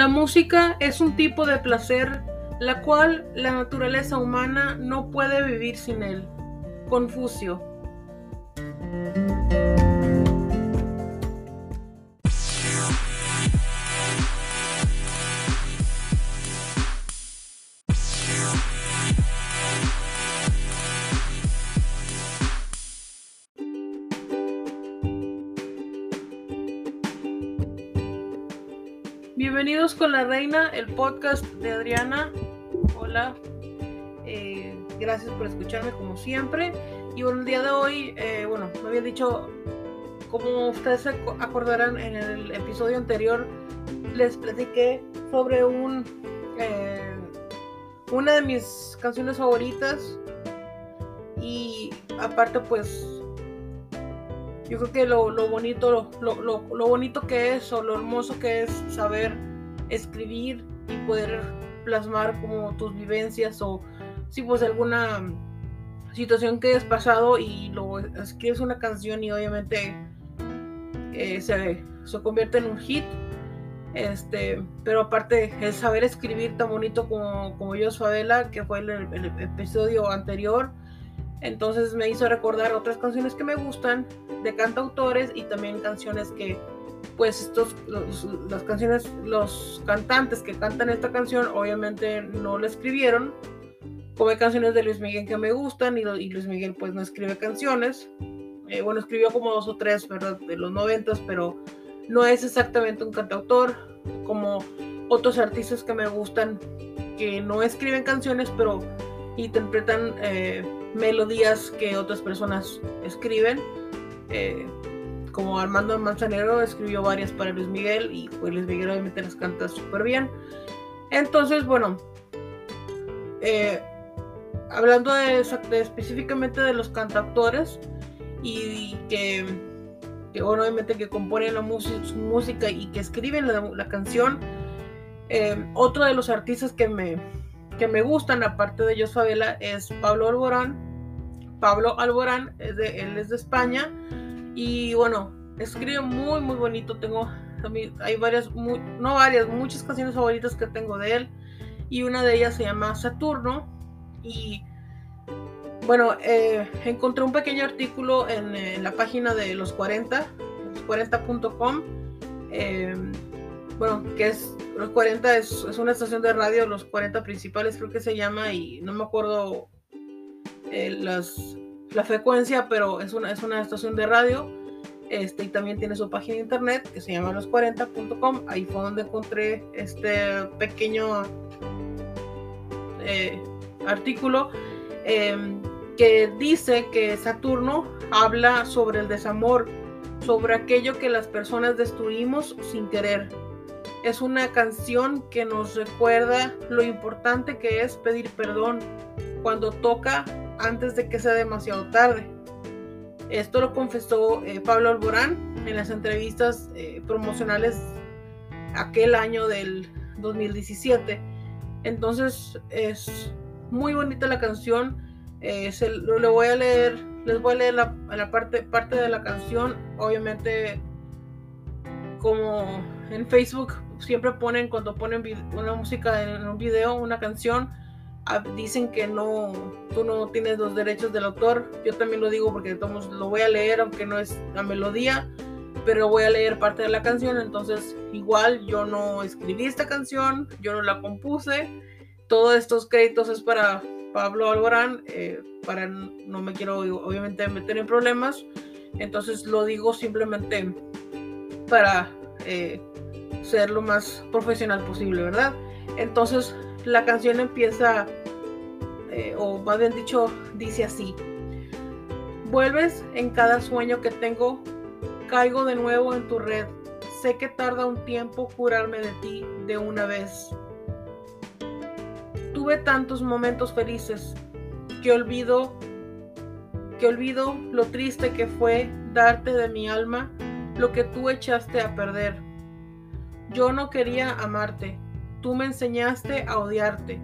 La música es un tipo de placer la cual la naturaleza humana no puede vivir sin él. Confucio. Bienvenidos con la reina, el podcast de Adriana. Hola, eh, gracias por escucharme como siempre. Y bueno, el día de hoy, eh, bueno, me había dicho, como ustedes se acordarán en el episodio anterior, les platiqué sobre un eh, una de mis canciones favoritas. Y aparte, pues yo creo que lo, bonito, lo, lo, bonito que es o lo hermoso que es saber escribir y poder plasmar como tus vivencias o si pues alguna situación que hayas pasado y lo escribes una canción y obviamente eh, se, se, convierte en un hit. Este, pero aparte el saber escribir tan bonito como, como yo Favela, que fue el, el episodio anterior, entonces me hizo recordar otras canciones que me gustan de cantautores y también canciones que, pues, estos, las canciones, los cantantes que cantan esta canción, obviamente no la escribieron. Como hay canciones de Luis Miguel que me gustan y, Luis Miguel, pues, no escribe canciones. Eh, bueno, escribió como dos o tres, ¿verdad? De los noventas, pero no es exactamente un cantautor como otros artistas que me gustan que no escriben canciones, pero interpretan eh, melodías que otras personas escriben. Eh, como Armando Manzanero escribió varias para Luis Miguel y pues Luis Miguel obviamente las canta súper bien. Entonces, bueno, eh, hablando de, específicamente de los cantautores y que, obviamente que componen la música y que escriben la, canción, otro de los artistas que me, que me gustan, aparte de ellos Favela, es Pablo Alborán. Pablo Alborán, es de, él es de España. Y bueno, escribe muy, muy bonito. Tengo, hay varias, no varias, muchas canciones favoritas que tengo de él. Y una de ellas se llama Saturno. Y bueno, eh, encontré un pequeño artículo en, la página de los 40, los40.com. Eh, bueno, que es los 40 es, una estación de radio, los 40 principales creo que se llama y no me acuerdo eh, las, la frecuencia, pero es una, es una estación de radio. Este, y también tiene su página de internet que se llama los40.com. Ahí fue donde encontré este pequeño eh, artículo em, que dice que Saturno habla sobre el desamor, sobre aquello que las personas destruimos sin querer es una canción que nos recuerda lo importante que es pedir perdón cuando toca antes de que sea demasiado tarde. Esto lo confesó eh, Pablo Alborán en las entrevistas eh, promocionales aquel año del 2017. Entonces es muy bonita la canción. Eh, lo, voy a leer, les voy a leer la, parte, parte de la canción. Obviamente como en Facebook siempre ponen, cuando ponen una música en un video, una canción, dicen que no, tú no tienes los derechos del autor. Yo también lo digo porque todos lo voy a leer, aunque no es la melodía, pero voy a leer parte de la canción. Entonces, igual yo no escribí esta canción, yo no la compuse. Todos estos créditos es para Pablo Alborán, eh, para no me quiero obviamente meter en problemas. Entonces lo digo simplemente para eh, ser lo más profesional posible, ¿verdad? Entonces la canción empieza, eh, o más bien dicho, dice así. Vuelves en cada sueño que tengo, caigo de nuevo en tu red. Sé que tarda un tiempo curarme de ti de una vez. Tuve tantos momentos felices que olvido que olvido lo triste que fue darte de mi alma lo que tú echaste a perder yo no quería amarte, tú me enseñaste a odiarte.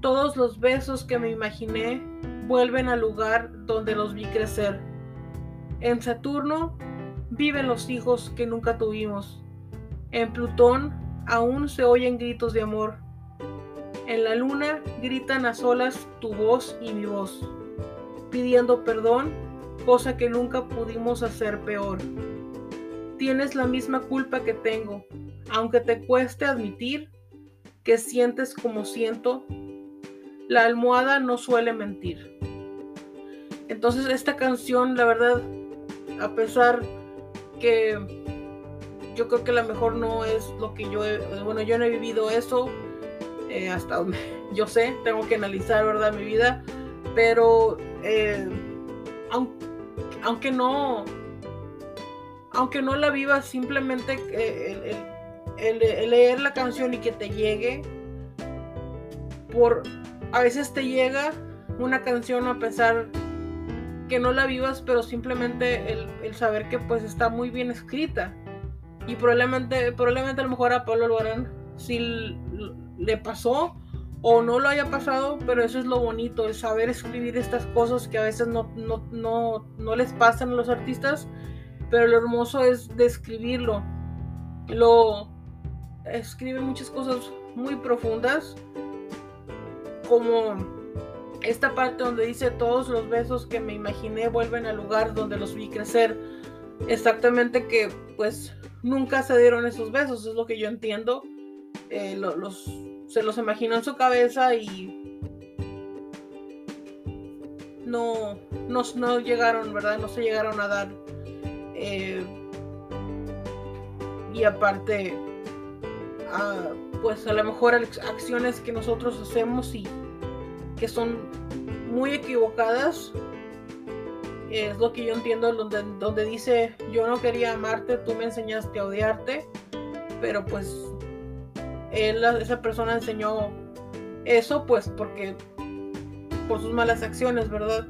Todos los besos que me imaginé vuelven al lugar donde los vi crecer. En Saturno viven los hijos que nunca tuvimos. En Plutón aún se oyen gritos de amor. En la luna gritan a solas tu voz y mi voz, pidiendo perdón, cosa que nunca pudimos hacer peor. Tienes la misma culpa que tengo, aunque te cueste admitir que sientes como siento, la almohada no suele mentir. Entonces esta canción, la verdad, a pesar que yo creo que la mejor no es lo que yo he, bueno, yo no he vivido eso, eh, hasta donde yo sé, tengo que analizar, ¿verdad? Mi vida, pero eh, aunque, no, aunque no la vivas, simplemente eh, el, leer la canción y que te llegue, por, a veces te llega una canción a pesar que no la vivas, pero simplemente el, el, saber que pues está muy bien escrita. Y probablemente, probablemente a lo mejor a Pablo Albarán sí le pasó o no lo haya pasado, pero eso es lo bonito, el saber escribir estas cosas que a veces no, no, les pasan a los artistas, pero lo hermoso es describirlo. Lo escribe muchas cosas muy profundas, como esta parte donde dice todos los besos que me imaginé vuelven al lugar donde los vi crecer. Exactamente que pues nunca se dieron esos besos, es lo que yo entiendo. Eh, los, se los imaginó en su cabeza y no, no, llegaron, ¿verdad? No se llegaron a dar. Eh, y aparte, ah, pues a lo mejor acciones que nosotros hacemos y que son muy equivocadas es lo que yo entiendo donde, donde dice yo no quería amarte, tú me enseñaste a odiarte, pero pues esa persona enseñó eso pues porque por sus malas acciones, ¿verdad?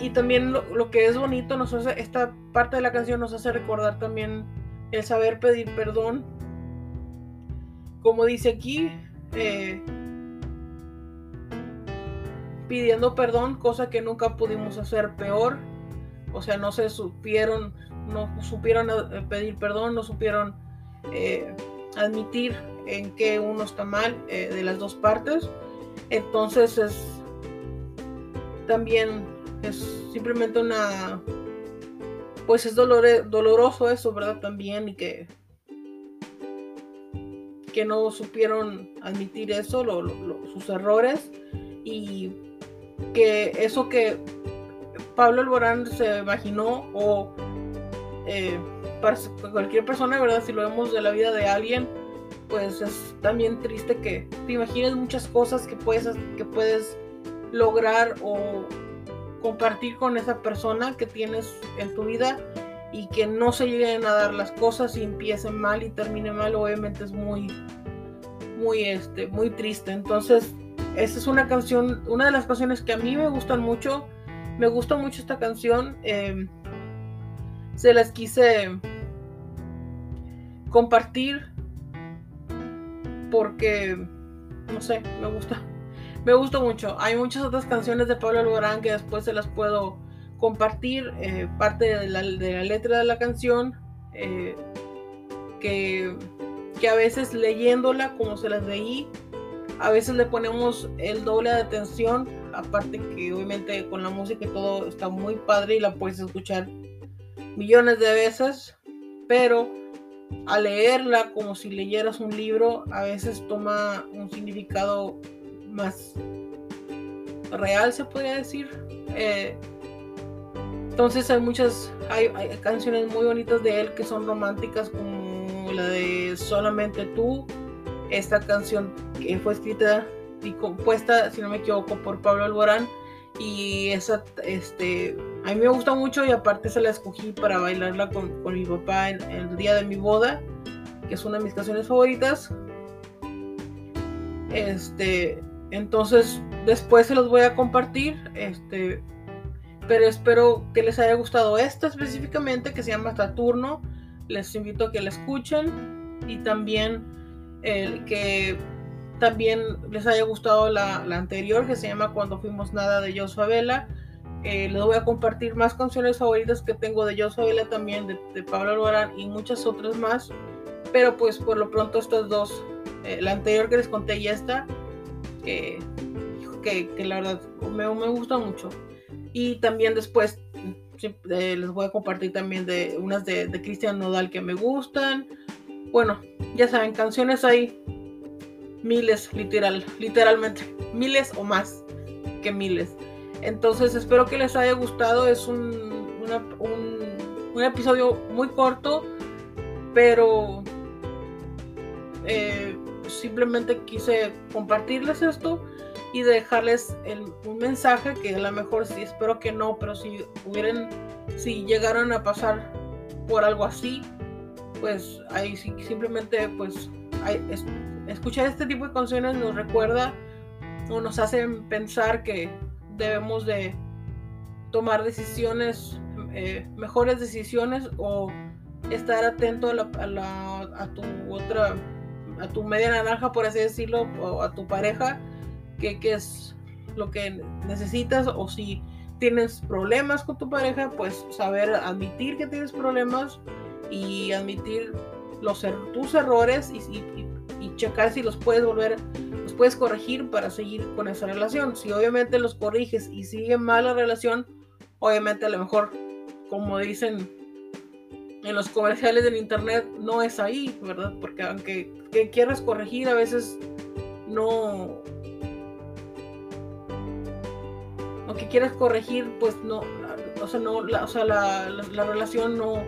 Y también lo, que es bonito, nos hace, esta parte de la canción nos hace recordar también el saber pedir perdón. Como dice aquí, eh, pidiendo perdón, cosa que nunca pudimos hacer peor. O sea, no se supieron, no supieron eh, pedir perdón, no supieron eh, admitir en que uno está mal de las dos partes. Entonces es también es simplemente una pues es doloroso eso, ¿verdad? También y que que no supieron admitir eso, sus errores y que eso que Pablo Alborán se imaginó o eh, para cualquier persona, ¿verdad? Si lo vemos de la vida de alguien, pues es también triste que te imagines muchas cosas que puedes, que puedes lograr o compartir con esa persona que tienes en tu vida y que no se lleguen a dar las cosas y empiecen mal y termine mal, obviamente es muy, muy, este, muy triste. Entonces, esta es una canción, una de las canciones que a mí me gustan mucho. Me gusta mucho esta canción. Em, se las quise compartir porque, no sé, me gusta. Me gusta mucho. Hay muchas otras canciones de Pablo Alborán que después se las puedo compartir. Eh, parte de la, letra de la canción. Eh, que, que a veces leyéndola como se las leí a veces le ponemos el doble de atención, aparte que obviamente con la música todo está muy padre y la puedes escuchar millones de veces, pero al leerla como si leyeras un libro, a veces toma un significado más real, se podría decir. Eh, entonces hay muchas, hay, canciones muy bonitas de él que son románticas como la de Solamente tú, esta canción que fue escrita y compuesta, si no me equivoco, por Pablo Alborán. Y esa, este, a mí me gusta mucho y aparte se la escogí para bailarla con, mi papá en, el día de mi boda, que es una de mis canciones favoritas. Este, entonces después se los voy a compartir, este, pero espero que les haya gustado esta específicamente, que se llama Saturno. Les invito a que la escuchen y también que también les haya gustado la, anterior que se llama Cuando fuimos nada de Joshua Vela. Eh, les voy a compartir más canciones favoritas que tengo de Joshua Vela también, de, Pablo Alvarán y muchas otras más Pero pues por lo pronto estas dos, eh, la anterior que les conté y esta, que, que, la verdad me, me gusta mucho. Y también después eh, les voy a compartir también de unas de, de Cristian Nodal que me gustan. Bueno, ya saben, canciones hay miles, literal, literalmente, miles o más que miles. Entonces espero que les haya gustado. Es un, un, episodio muy corto, pero eh, simplemente quise compartirles esto y dejarles un mensaje que a lo mejor sí, espero que no, pero si hubieran, si llegaron a pasar por algo así, pues ahí simplemente pues escuchar este tipo de canciones nos recuerda o nos hacen pensar que debemos de tomar decisiones, eh, mejores decisiones o estar atento a, a, tu otra, a tu media naranja, por así decirlo, o a tu pareja, que, es lo que necesitas o si tienes problemas con tu pareja, pues saber admitir que tienes problemas y admitir los er, tus errores y, y, checar si los puedes volver, los puedes corregir para seguir con esa relación. Si obviamente los corriges y sigue mal la relación, obviamente a lo mejor, como dicen en los comerciales del internet, no es ahí, ¿verdad? Porque aunque que quieras corregir, a veces no... Aunque quieras corregir, pues no, o sea, no, la, o sea, la, la relación no,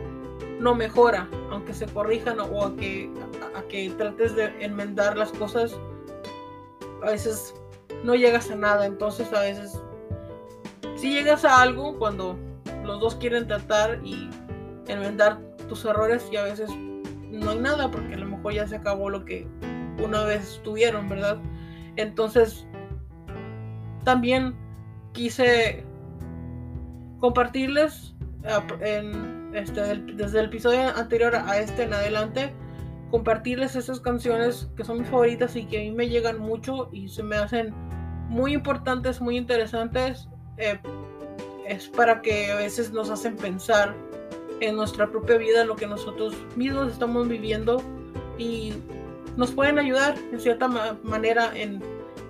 no mejora, aunque se corrijan o a que, a, que trates de enmendar las cosas, a veces no llegas a nada, entonces a veces si llegas a algo cuando los dos quieren tratar y enmendar tus errores y a veces no hay nada porque a lo mejor ya se acabó lo que una vez tuvieron, ¿verdad? Entonces también quise compartirles en este, desde el episodio anterior a este en adelante, compartirles esas canciones que son mis favoritas y que a mí me llegan mucho y se me hacen muy importantes, muy interesantes. Eh, es para que a veces nos hacen pensar en nuestra propia vida, lo que nosotros mismos estamos viviendo y nos pueden ayudar en cierta manera en,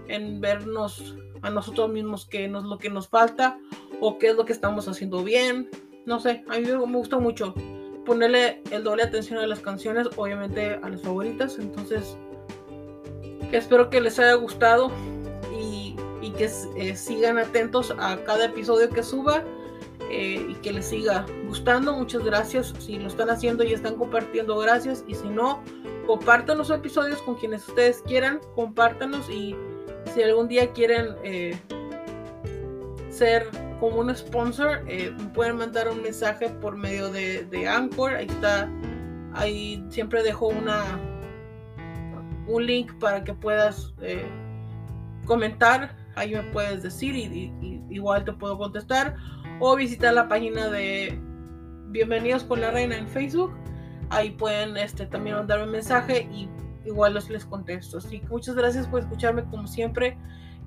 en vernos a nosotros mismos qué es lo que nos falta o qué es lo que estamos haciendo bien no sé, a mí me gusta mucho ponerle el doble atención a las canciones, obviamente a las favoritas. Entonces, espero que les haya gustado y, que eh, sigan atentos a cada episodio que suba eh, y que les siga gustando. Muchas gracias. Si lo están haciendo y están compartiendo, gracias. Y si no, compartan los episodios con quienes ustedes quieran, compártanos y si algún día quieren eh, ser como un sponsor, eh, pueden mandar un mensaje por medio de, Anchor. Ahí está, ahí siempre dejo una un link para que puedas eh, comentar. Ahí me puedes decir y, igual te puedo contestar. O visitar la página de Bienvenidos con la Reina en Facebook. Ahí pueden este, también mandarme un mensaje y igual los les contesto. Así que muchas gracias por escucharme como siempre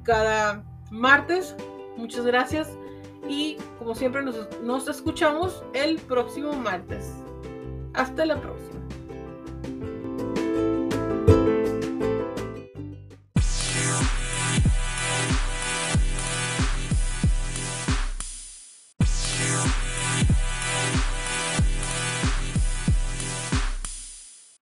cada martes. Muchas gracias y como siempre nos, nos escuchamos el próximo martes. Hasta la próxima.